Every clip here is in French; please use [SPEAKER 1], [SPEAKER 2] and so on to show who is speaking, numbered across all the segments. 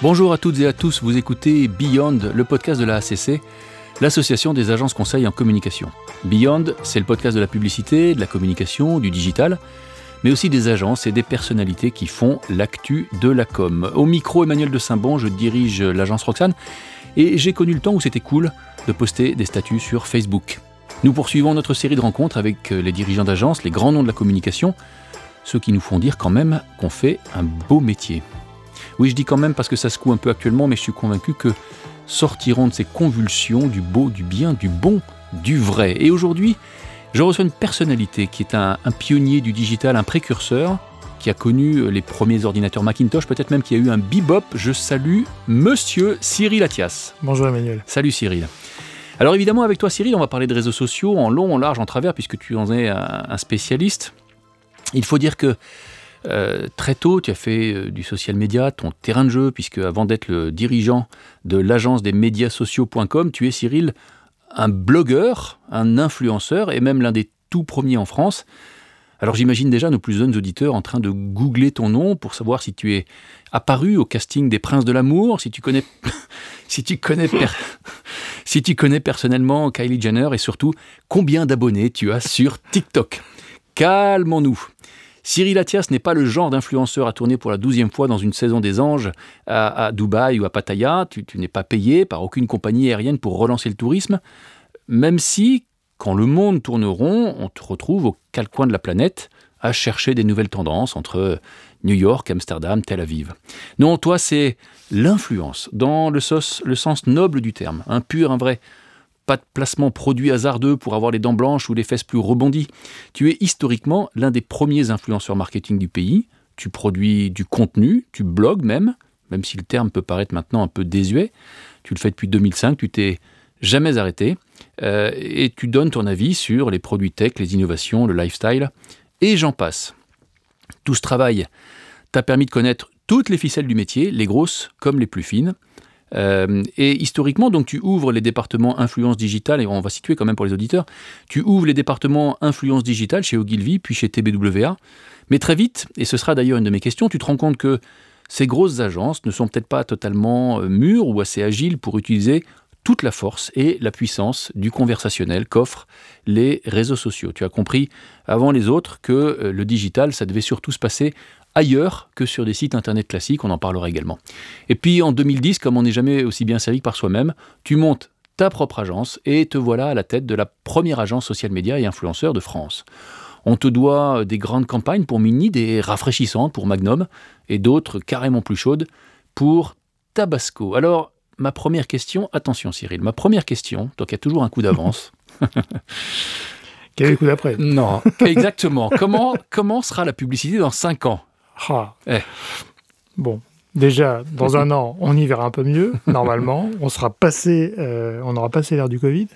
[SPEAKER 1] Bonjour à toutes et à tous, vous écoutez Beyond, le podcast de la ACC, l'association des agences conseils en communication. Beyond, c'est le podcast de la publicité, de la communication, du digital, mais aussi des agences et des personnalités qui font l'actu de la com. Au micro, Emmanuel de Saint-Bon, je dirige l'agence Roxane, et j'ai connu le temps où c'était cool de poster des statuts sur Facebook. Nous poursuivons notre série de rencontres avec les dirigeants d'agences, les grands noms de la communication, ceux qui nous font dire quand même qu'on fait un beau métier. Oui, je dis quand même parce que ça secoue un peu actuellement, mais je suis convaincu que sortiront de ces convulsions du beau, du bien, du bon, du vrai. Et aujourd'hui, je reçois une personnalité qui est un, pionnier du digital, un précurseur, qui a connu les premiers ordinateurs Macintosh, peut-être même qui a eu un bebop. Je salue Monsieur Cyril Athias.
[SPEAKER 2] Bonjour Emmanuel.
[SPEAKER 1] Salut Cyril. Alors évidemment, avec toi Cyril, on va parler de réseaux sociaux en long, en large, en travers, puisque tu en es un spécialiste. Il faut dire que euh, très tôt, tu as fait euh, du social media ton terrain de jeu, puisque avant d'être le dirigeant de l'agence des médias sociaux.com, tu es Cyril, un blogueur, un influenceur et même l'un des tout premiers en France. Alors j'imagine déjà nos plus jeunes auditeurs en train de googler ton nom pour savoir si tu es apparu au casting des Princes de l'amour, si tu connais, si tu connais, si tu connais personnellement Kylie Jenner et surtout combien d'abonnés tu as sur TikTok. Calmons-nous. Cyril Athias n'est pas le genre d'influenceur à tourner pour la douzième fois dans une saison des anges à, Dubaï ou à Pattaya. Tu, n'es pas payé par aucune compagnie aérienne pour relancer le tourisme, même si, quand le monde tourne rond, on te retrouve au quatre de la planète à chercher des nouvelles tendances entre New York, Amsterdam, Tel Aviv. Non, toi, c'est l'influence, dans le, le sens noble du terme, un pur, un vrai pas de placement produit hasardeux pour avoir les dents blanches ou les fesses plus rebondies. Tu es historiquement l'un des premiers influenceurs marketing du pays. Tu produis du contenu, tu blogues même, même si le terme peut paraître maintenant un peu désuet. Tu le fais depuis 2005, tu t'es jamais arrêté. Euh, et tu donnes ton avis sur les produits tech, les innovations, le lifestyle, et j'en passe. Tout ce travail t'a permis de connaître toutes les ficelles du métier, les grosses comme les plus fines. Euh, et historiquement, donc tu ouvres les départements influence digitale, et on va situer quand même pour les auditeurs, tu ouvres les départements influence digitale chez Ogilvy, puis chez TBWA. Mais très vite, et ce sera d'ailleurs une de mes questions, tu te rends compte que ces grosses agences ne sont peut-être pas totalement euh, mûres ou assez agiles pour utiliser toute la force et la puissance du conversationnel qu'offrent les réseaux sociaux. Tu as compris avant les autres que euh, le digital, ça devait surtout se passer ailleurs que sur des sites internet classiques, on en parlera également. Et puis en 2010, comme on n'est jamais aussi bien servi par soi-même, tu montes ta propre agence et te voilà à la tête de la première agence social média et influenceur de France. On te doit des grandes campagnes pour Mini, des rafraîchissantes pour Magnum et d'autres carrément plus chaudes pour Tabasco. Alors, ma première question, attention Cyril, ma première question, donc il y a toujours un coup d'avance.
[SPEAKER 2] Quel est le coup d'après?
[SPEAKER 1] Non, exactement. comment, comment sera la publicité dans 5 ans?
[SPEAKER 2] Ah. Eh. Bon, déjà, dans un an, on y verra un peu mieux, normalement. on, sera passé, euh, on aura passé l'ère du Covid.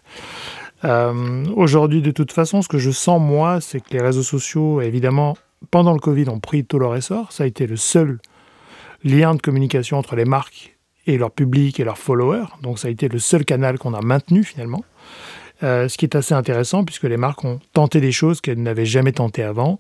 [SPEAKER 2] Euh, aujourd'hui, de toute façon, ce que je sens, moi, c'est que les réseaux sociaux, évidemment, pendant le Covid, ont pris tout leur essor. Ça a été le seul lien de communication entre les marques et leur public et leurs followers. Donc, ça a été le seul canal qu'on a maintenu, finalement. Euh, ce qui est assez intéressant puisque les marques ont tenté des choses qu'elles n'avaient jamais tentées avant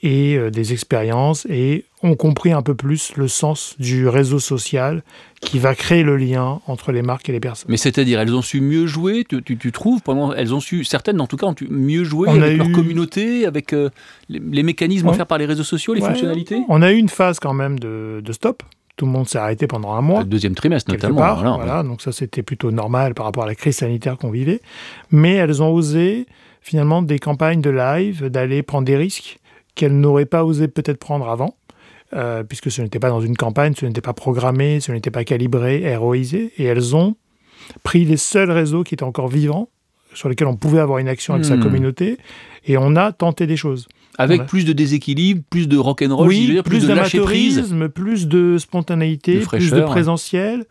[SPEAKER 2] et euh, des expériences et ont compris un peu plus le sens du réseau social qui va créer le lien entre les marques et les personnes.
[SPEAKER 1] Mais c'est-à-dire, elles ont su mieux jouer, tu, trouves pendant, Elles ont su, certaines en tout cas, ont mieux joué avec leur communauté, avec euh, les, mécanismes offerts par les réseaux sociaux, les fonctionnalités?
[SPEAKER 2] On a eu une phase quand même de, de stop, tout le monde s'est arrêté pendant un mois. Le
[SPEAKER 1] deuxième trimestre notamment.
[SPEAKER 2] voilà, donc ça c'était plutôt normal par rapport à la crise sanitaire qu'on vivait. Mais elles ont osé finalement des campagnes de live, d'aller prendre des risques qu'elles n'auraient pas osé peut-être prendre avant. Euh, puisque ce n'était pas dans une campagne, ce n'était pas programmé, ce n'était pas calibré, héroïsé, et elles ont pris les seuls réseaux qui étaient encore vivants, sur lesquels on pouvait avoir une action avec sa hmm. communauté, et on a tenté des choses.
[SPEAKER 1] Avec plus de déséquilibre, plus de rock'n'roll,
[SPEAKER 2] oui, plus, de, lâcher prise, plus de spontanéité, plus de présentiel.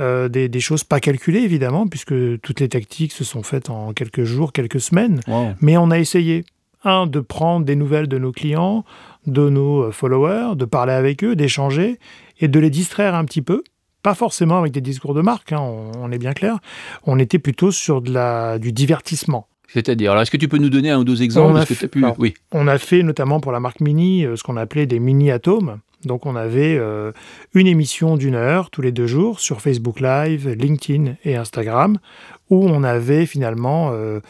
[SPEAKER 2] Euh, des, choses pas calculées évidemment, puisque toutes les tactiques se sont faites en quelques jours, quelques semaines. Mais on a essayé, un, de prendre des nouvelles de nos clients, de nos euh, followers, de parler avec eux, d'échanger et de les distraire un petit peu. Pas forcément avec des discours de marque, hein, on, est bien clair. On était plutôt sur de la, du divertissement.
[SPEAKER 1] C'est-à-dire, est-ce que tu peux nous donner un ou deux exemples
[SPEAKER 2] on a, fait, oui. on a fait notamment pour la marque Mini euh, ce qu'on appelait des mini-atomes. Donc on avait euh, une émission d'une heure tous les deux jours sur Facebook Live, LinkedIn et Instagram, où on avait finalement euh,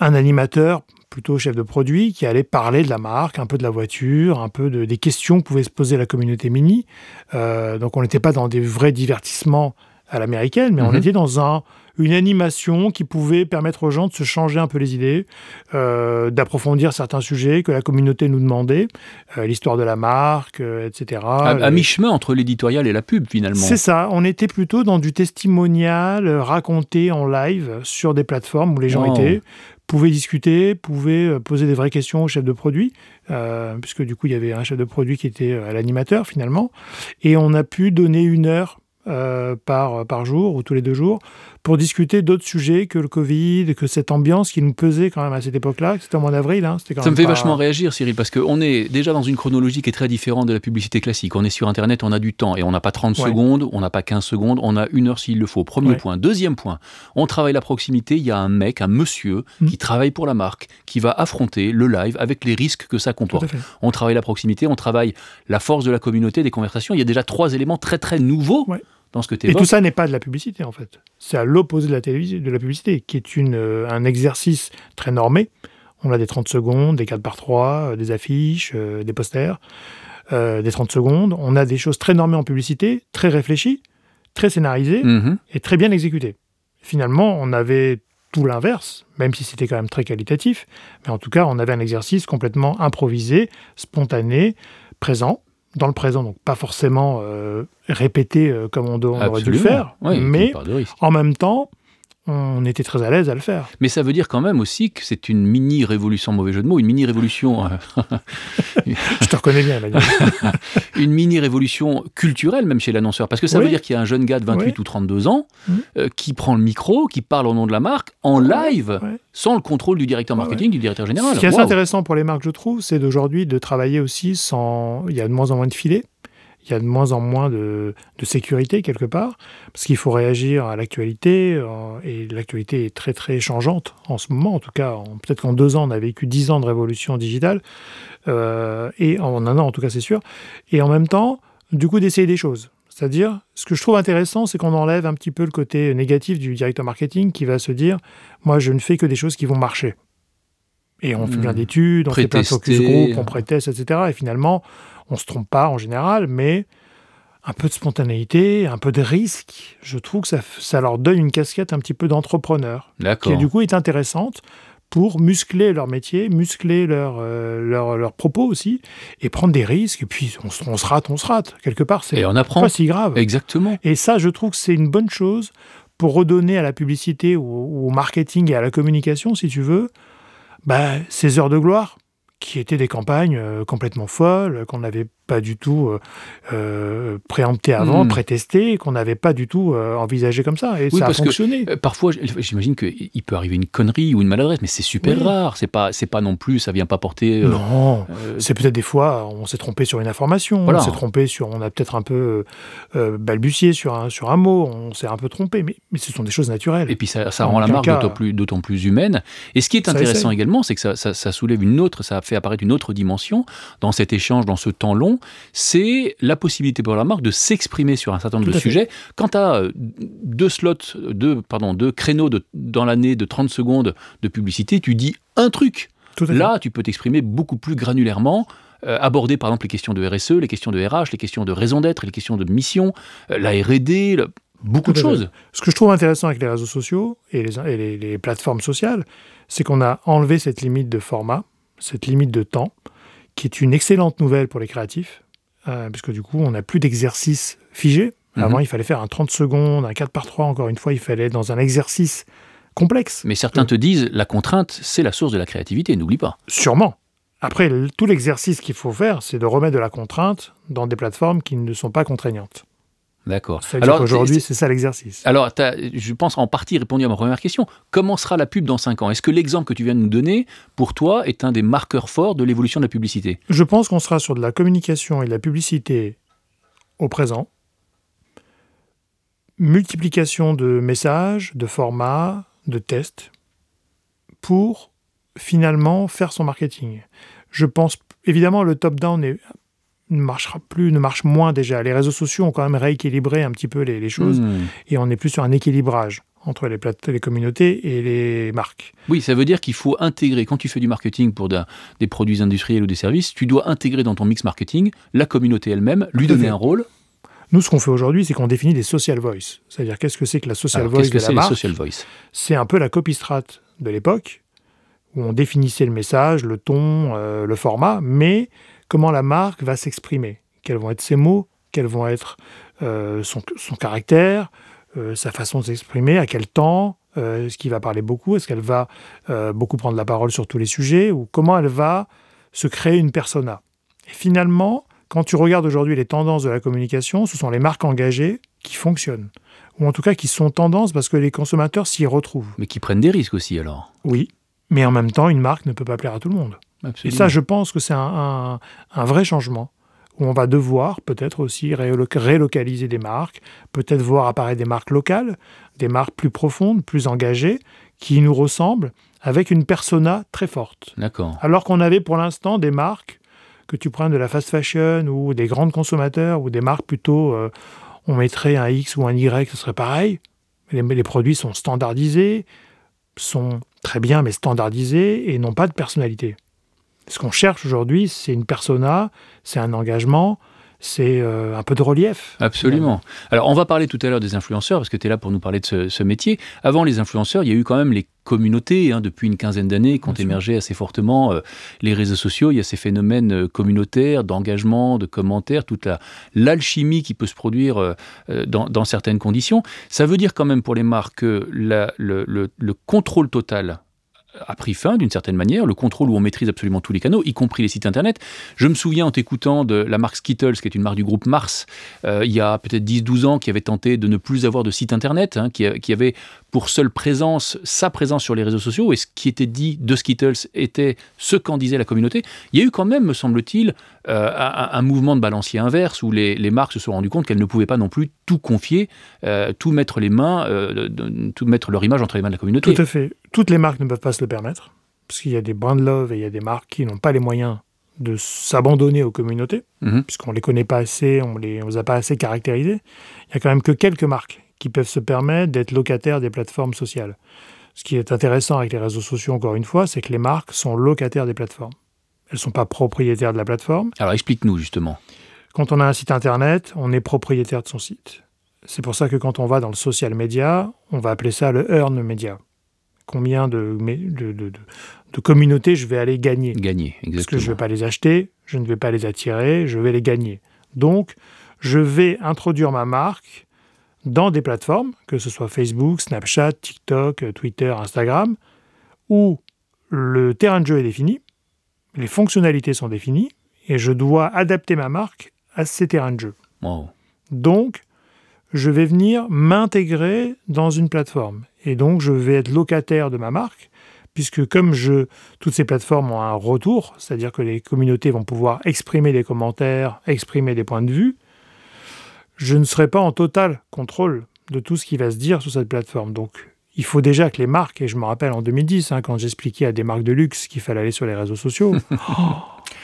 [SPEAKER 2] un animateur plutôt chef de produit qui allait parler de la marque, un peu de la voiture, un peu de, des questions que pouvait se poser la communauté Mini. Euh, donc on n'était pas dans des vrais divertissements à l'américaine, mais on
[SPEAKER 1] Mhm.
[SPEAKER 2] était dans un, une animation qui pouvait permettre aux gens de se changer un peu les idées, euh, d'approfondir certains sujets que la communauté nous demandait, euh, l'histoire de la marque, euh, etc.
[SPEAKER 1] à, mi-chemin entre l'éditorial et la pub finalement.
[SPEAKER 2] c'est ça, on était plutôt dans du testimonial raconté en live sur des plateformes où les gens
[SPEAKER 1] Wow.
[SPEAKER 2] étaient, pouvaient discuter, pouvaient poser des vraies questions au chef de produit, puisque du coup il y avait un chef de produit qui était l'animateur finalement, et on a pu donner une heure par, par jour ou tous les deux jours pour discuter d'autres sujets que le Covid, que cette ambiance qui nous pesait quand même à cette époque-là, que c'était au mois d'avril. Hein,
[SPEAKER 1] Ça me fait
[SPEAKER 2] pas-
[SPEAKER 1] vachement réagir, Cyril, parce qu'on est déjà dans une chronologie qui est très différente de la publicité classique. On est sur Internet, on a du temps et on n'a pas 30
[SPEAKER 2] Ouais.
[SPEAKER 1] secondes, on n'a pas 15 secondes, on a une heure s'il le faut. Premier
[SPEAKER 2] Ouais.
[SPEAKER 1] point. Deuxième point, on travaille la proximité. Il y a un mec, un monsieur,
[SPEAKER 2] Mm.
[SPEAKER 1] qui travaille pour la marque, qui va affronter le live avec les risques que ça comporte. On travaille la proximité, on travaille la force de la communauté, des conversations. Il y a déjà trois éléments très très nouveaux
[SPEAKER 2] Ouais.
[SPEAKER 1] Dans ce que tu
[SPEAKER 2] Et tout ça n'est pas de la publicité, en fait. C'est à l'opposé de la télévision, de la publicité, qui est une, euh, un exercice très normé. On a des 30 secondes, des 4 par 3, des affiches, euh, des posters, euh, des 30 secondes. On a des choses très normées en publicité, très réfléchies, très scénarisées
[SPEAKER 1] Mhm.
[SPEAKER 2] et très bien exécutées. Finalement, on avait tout l'inverse, même si c'était quand même très qualitatif. Mais en tout cas, on avait un exercice complètement improvisé, spontané, présent, dans le présent, donc pas forcément euh, répété euh, comme on, doit- on aurait dû le faire, mais en même temps, on était très à l'aise à le faire.
[SPEAKER 1] Mais ça veut dire quand même aussi que c'est une mini-révolution, mauvais jeu de mots, une mini-révolution, euh,
[SPEAKER 2] Je te reconnais bien,
[SPEAKER 1] une mini-révolution culturelle même chez l'annonceur. Parce que ça
[SPEAKER 2] Oui.
[SPEAKER 1] veut dire qu'il y a un jeune gars de 28
[SPEAKER 2] Oui.
[SPEAKER 1] ou 32 ans
[SPEAKER 2] Mhm.
[SPEAKER 1] euh, qui prend le micro, qui parle au nom de la marque, en live,
[SPEAKER 2] ouais.
[SPEAKER 1] sans le contrôle du directeur
[SPEAKER 2] Ouais,
[SPEAKER 1] marketing, du directeur général.
[SPEAKER 2] Ce qui est assez intéressant pour les marques, je trouve, c'est d'aujourd'hui de travailler aussi sans. Il y a de moins en moins de filets, il y a de moins en moins de, de sécurité quelque part, parce qu'il faut réagir à l'actualité, euh, et l'actualité est très très changeante en ce moment. En tout cas, peut-être qu'en deux ans, on a vécu dix ans de révolution digitale, euh, et en un an en tout cas, c'est sûr. Et en même temps, du coup, d'essayer des choses. C'est-à-dire, ce que je trouve intéressant, c'est qu'on enlève un petit peu le côté négatif du directeur marketing qui va se dire, moi, je ne fais que des choses qui vont marcher. Et on fait plein d'études, on fait plein de focus group, on préteste, etc. Et finalement, on se trompe pas en général, mais un peu de spontanéité, un peu de risque, je trouve que ça, ça leur donne une casquette un petit peu d'entrepreneur, qui du coup est intéressante pour muscler leur métier, muscler leur, euh, leur, leur propos aussi, et prendre des risques. Et puis, on, se- on se rate, on se rate. Quelque part, c'est
[SPEAKER 1] Et on apprend.
[SPEAKER 2] pas si grave.
[SPEAKER 1] Exactement.
[SPEAKER 2] Et ça, je trouve que c'est une bonne chose pour redonner à la publicité ou, ou au marketing et à la communication, si tu veux, bah, ces heures de gloire qui étaient des campagnes euh, complètement folles, qu'on n'avait pas du tout euh, euh, préemptées avant,
[SPEAKER 1] Mm.
[SPEAKER 2] prétestées, qu'on n'avait pas du tout euh, envisagé comme ça. Et
[SPEAKER 1] Oui,
[SPEAKER 2] ça a
[SPEAKER 1] parce que,
[SPEAKER 2] fonctionné.
[SPEAKER 1] Euh, Parfois, j'imagine qu'il peut arriver une connerie ou une maladresse, mais c'est super
[SPEAKER 2] Oui.
[SPEAKER 1] rare. C'est pas, c'est pas non plus, ça vient pas porter.
[SPEAKER 2] non, c'est peut-être des fois, on s'est trompé sur une information,
[SPEAKER 1] Voilà.
[SPEAKER 2] on s'est trompé sur, on a peut-être un peu balbutié sur un, sur un mot, on s'est un peu trompé, mais, mais ce sont des choses naturelles.
[SPEAKER 1] Et puis ça, ça
[SPEAKER 2] En
[SPEAKER 1] rend la marque d'autant plus, d'autant plus humaine. Et ce qui est intéressant également, c'est que ça, ça- ça soulève une autre, ça fait apparaître une autre dimension dans cet échange, dans ce temps long, c'est la possibilité pour la marque de s'exprimer sur un certain nombre de
[SPEAKER 2] fait.
[SPEAKER 1] sujets. Quand tu as deux slots, deux, pardon, deux créneaux de- dans l'année de 30 secondes de publicité, tu dis un truc. Là, tu peux t'exprimer beaucoup plus granulairement, euh, aborder par exemple les questions de RSE, les questions de RH, les questions de raison d'être, les questions de mission, euh, la R&D, le- beaucoup
[SPEAKER 2] Tout
[SPEAKER 1] de choses.
[SPEAKER 2] Ce que je trouve intéressant avec les réseaux sociaux et les, et les- les plateformes sociales, c'est qu'on a enlevé cette limite de format, cette limite de temps, qui est une excellente nouvelle pour les créatifs, euh, puisque du coup, on n'a plus d'exercice figé. Avant,
[SPEAKER 1] Mhm.
[SPEAKER 2] il fallait faire un 30 secondes, un 4 par 3, encore une fois, il fallait être dans un exercice complexe.
[SPEAKER 1] Mais certains te disent la contrainte, c'est la source de la créativité, n'oublie pas.
[SPEAKER 2] Sûrement. Après, tout l'exercice qu'il faut faire, c'est de remettre de la contrainte dans des plateformes qui ne sont pas contraignantes.
[SPEAKER 1] D'accord.
[SPEAKER 2] C'est-à-dire qu'aujourd'hui, c'est ça l'exercice.
[SPEAKER 1] alors, je pense en partie répondu à ma première question. Comment sera la pub dans 5 ans? Est-ce que l'exemple que tu viens de nous donner, pour toi, est un des marqueurs forts de l'évolution de la publicité?
[SPEAKER 2] Je pense qu'on sera sur de la communication et de la publicité au présent. Multiplication de messages, de formats, de tests pour finalement faire son marketing. Je pense évidemment le top-down est- ne marchera plus, ne marche moins déjà. Les réseaux sociaux ont quand même rééquilibré un petit peu les, les choses
[SPEAKER 1] Hmm.
[SPEAKER 2] et on est plus sur un équilibrage entre les, communautés et les marques.
[SPEAKER 1] Oui, ça veut dire qu'il faut intégrer, quand tu fais du marketing pour des produits industriels ou des services, tu dois intégrer dans ton mix marketing la communauté elle-même, lui donner un rôle.
[SPEAKER 2] Nous, ce qu'on fait aujourd'hui, c'est qu'on définit des social voice. C'est-à-dire, qu'est-ce que c'est que la social
[SPEAKER 1] Alors,
[SPEAKER 2] voice
[SPEAKER 1] Qu'est-ce que
[SPEAKER 2] de
[SPEAKER 1] c'est
[SPEAKER 2] la marque
[SPEAKER 1] social voice?
[SPEAKER 2] C'est un peu la copy strat de l'époque, où on définissait le message, le ton, euh, le format, mais comment la marque va s'exprimer. Quels vont être ses mots, quels vont être euh, son, son caractère, euh, sa façon de s'exprimer, à quel temps, euh, est-ce qu'il va parler beaucoup, est-ce qu'elle va beaucoup prendre la parole sur tous les sujets, ou comment elle va se créer une persona. Et finalement, quand tu regardes aujourd'hui les tendances de la communication, ce sont les marques engagées qui fonctionnent, ou en tout cas qui sont tendances parce que les consommateurs s'y retrouvent.
[SPEAKER 1] Mais qui prennent des risques aussi alors.
[SPEAKER 2] Oui, mais en même temps, une marque ne peut pas plaire à tout le monde. Et ça, je pense que c'est un, un- un vrai changement où on va devoir peut-être aussi rélo- relocaliser des marques, peut-être voir apparaître des marques locales, des marques plus profondes, plus engagées, qui nous ressemblent, avec une persona très forte.
[SPEAKER 1] D'accord.
[SPEAKER 2] Alors qu'on avait pour l'instant des marques, que tu prennes de la fast fashion ou des grands consommateurs ou des marques plutôt, euh, on mettrait un X ou un Y, ce serait pareil. Les, les produits sont standardisés, sont très bien mais standardisés et n'ont pas de personnalité. Ce qu'on cherche aujourd'hui, c'est une persona, c'est un engagement, c'est euh, un peu de relief.
[SPEAKER 1] Absolument. Alors, on va parler tout à l'heure des influenceurs, parce que tu es là pour nous parler de ce, ce métier. Avant les influenceurs, il y a eu quand même les communautés, hein, depuis une quinzaine d'années, qui ont émergé assez fortement. euh, les réseaux sociaux, il y a ces phénomènes euh, communautaires, d'engagement, de commentaires, toute la- l'alchimie qui peut se produire euh, dans, dans certaines conditions. Ça veut dire quand même pour les marques que la- le, le- le contrôle total a pris fin d'une certaine manière, le contrôle où on maîtrise absolument tous les canaux, y compris les sites internet. Je me souviens en t'écoutant de la marque Skittles, qui est une marque du groupe Mars, euh, il y a peut-être 10-12 ans, qui avait tenté de ne plus avoir de site internet, hein, a- qui avait pour seule présence sa présence sur les réseaux sociaux, et ce qui était dit de Skittles était ce qu'en disait la communauté. Il y a eu quand même, me semble-t-il, euh, un, un mouvement de balancier inverse, où les, les marques se sont rendues compte qu'elles ne pouvaient pas non plus tout confier, euh, tout mettre les mains, euh, de- tout mettre leur image entre les mains de la communauté.
[SPEAKER 2] Tout à fait. Toutes les marques ne peuvent pas se le permettre, parce qu'il y a des brand love et il y a des marques qui n'ont pas les moyens de s'abandonner aux communautés,
[SPEAKER 1] Mhm.
[SPEAKER 2] puisqu'on ne les connaît pas assez, on ne les, on les a pas assez caractérisés. Il y a quand même que quelques marques qui peuvent se permettre d'être locataires des plateformes sociales. Ce qui est intéressant avec les réseaux sociaux, encore une fois, c'est que les marques sont locataires des plateformes. Elles ne sont pas propriétaires de la plateforme.
[SPEAKER 1] Alors explique-nous justement.
[SPEAKER 2] Quand on a un site internet, on est propriétaire de son site. C'est pour ça que quand on va dans le social media, on va appeler ça le earn media. Combien de, de, de- de- communautés je vais aller gagner?
[SPEAKER 1] Gagner,
[SPEAKER 2] Parce que
[SPEAKER 1] exactement.
[SPEAKER 2] je ne vais pas les acheter, je ne vais pas les attirer, je vais les gagner. Donc, je vais introduire ma marque dans des plateformes, que ce soit Facebook, Snapchat, TikTok, euh, Twitter, Instagram, où le terrain de jeu est défini, les fonctionnalités sont définies, et je dois adapter ma marque à ces terrains de jeu.
[SPEAKER 1] Wow.
[SPEAKER 2] Donc, je vais venir m'intégrer dans une plateforme. Et donc, je vais être locataire de ma marque, puisque comme je, toutes ces plateformes ont un retour, c'est-à-dire que les communautés vont pouvoir exprimer des commentaires, exprimer des points de vue, je ne serai pas en total contrôle de tout ce qui va se dire sur cette plateforme. Donc, il faut déjà que les marques, et je me rappelle en 2010, hein, quand j'expliquais à des marques de luxe qu'il fallait aller sur les réseaux sociaux, oh,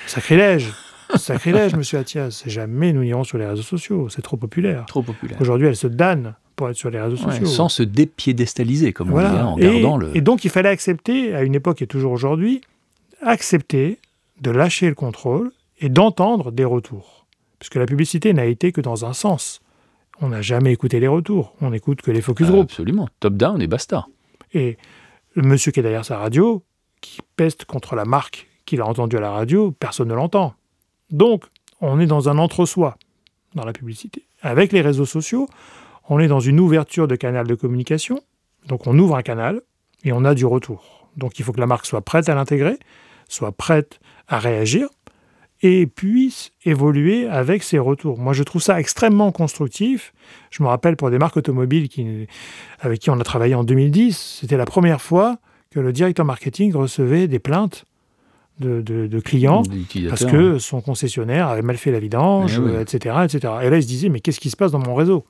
[SPEAKER 2] sacrilège Sacrilège, monsieur Athias. Jamais nous n'irons sur les réseaux sociaux. C'est trop populaire.
[SPEAKER 1] Trop populaire.
[SPEAKER 2] Aujourd'hui, elles se damnent pour être sur les réseaux
[SPEAKER 1] Ouais,
[SPEAKER 2] sociaux.
[SPEAKER 1] sans se dépiédestaliser, comme on
[SPEAKER 2] Voilà.
[SPEAKER 1] dit, hein, en
[SPEAKER 2] et,
[SPEAKER 1] gardant le.
[SPEAKER 2] et donc, il fallait accepter, à une époque et toujours aujourd'hui, accepter de lâcher le contrôle et d'entendre des retours. Puisque la publicité n'a été que dans un sens. On n'a jamais écouté les retours. On n'écoute que les focus
[SPEAKER 1] Ah,
[SPEAKER 2] group.
[SPEAKER 1] absolument. Top down et basta.
[SPEAKER 2] Et le monsieur qui est derrière sa radio, qui peste contre la marque qu'il a entendue à la radio, personne ne l'entend. Donc, on est dans un entre-soi dans la publicité. Avec les réseaux sociaux, on est dans une ouverture de canal de communication. Donc, on ouvre un canal et on a du retour. Donc, il faut que la marque soit prête à l'intégrer, soit prête à réagir et puisse évoluer avec ses retours. Moi, je trouve ça extrêmement constructif. Je me rappelle pour des marques automobiles qui, avec qui on a travaillé en 2010, c'était la première fois que le directeur marketing recevait des plaintes de, de- de clients parce que son concessionnaire avait mal fait la vidange,
[SPEAKER 1] Eh oui.
[SPEAKER 2] euh, etc., etc. Et là, il se disait, mais qu'est-ce qui se passe dans mon réseau?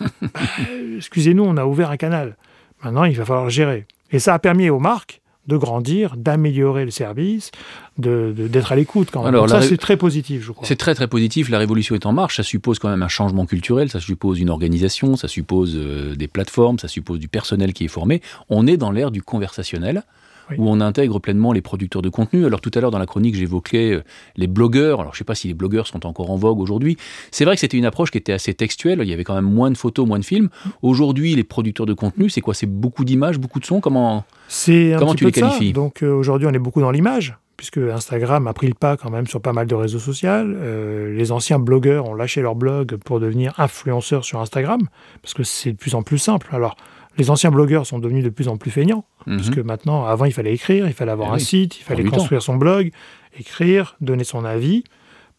[SPEAKER 2] Bah, Excusez-nous, on a ouvert un canal. Maintenant, il va falloir gérer. Et ça a permis aux marques de grandir, d'améliorer le service, d'être de, d'être à l'écoute quand même. Alors, ça, c'est très positif, je crois.
[SPEAKER 1] C'est très très positif. La révolution est en marche. Ça suppose quand même un changement culturel, ça suppose une organisation, ça suppose euh, des plateformes, ça suppose du personnel qui est formé. On est dans l'ère du conversationnel où on intègre pleinement les producteurs de contenu. Alors tout à l'heure dans la chronique, j'évoquais euh, les blogueurs. Alors je ne sais pas si les blogueurs sont encore en vogue aujourd'hui. C'est vrai que c'était une approche qui était assez textuelle. Il y avait quand même moins de photos, moins de films. Aujourd'hui, les producteurs de contenu, c'est quoi? C'est beaucoup d'images, beaucoup de sons? Comment
[SPEAKER 2] Comment tu les qualifies? Donc euh, aujourd'hui, on est beaucoup dans l'image puisque Instagram a pris le pas quand même sur pas mal de réseaux sociaux. Euh, les anciens blogueurs ont lâché leur blog pour devenir influenceurs sur Instagram, parce que c'est de plus en plus simple. Alors, les anciens blogueurs sont devenus de plus en plus feignants, mhm. parce que maintenant, avant, il fallait écrire, il fallait avoir eh un site, il fallait construire son blog, écrire, donner son avis,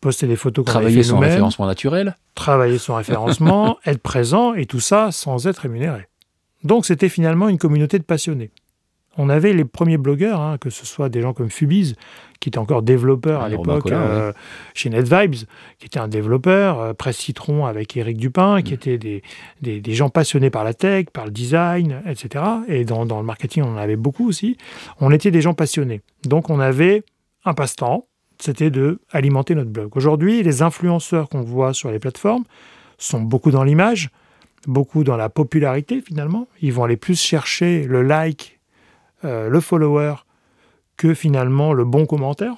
[SPEAKER 2] poster des photos
[SPEAKER 1] Travailler son référencement naturel.
[SPEAKER 2] Travailler son référencement, être présent, et tout ça sans être rémunéré. Donc c'était finalement une communauté de passionnés. On avait les premiers blogueurs, hein, que ce soit des gens comme Fubiz, qui était encore développeur à l'époque euh, chez NetVibes, qui était un développeur, euh, Presse Citron avec Eric Dupin, qui mm. étaient des, des, gens passionnés par la tech, par le design, etc. Et dans, dans, le marketing, on en avait beaucoup aussi. On était des gens passionnés. Donc on avait un passe-temps, c'était de alimenter notre blog. Aujourd'hui, les influenceurs qu'on voit sur les plateformes sont beaucoup dans l'image, beaucoup dans la popularité finalement. Ils vont aller plus chercher le like euh, le follower que finalement le bon commentaire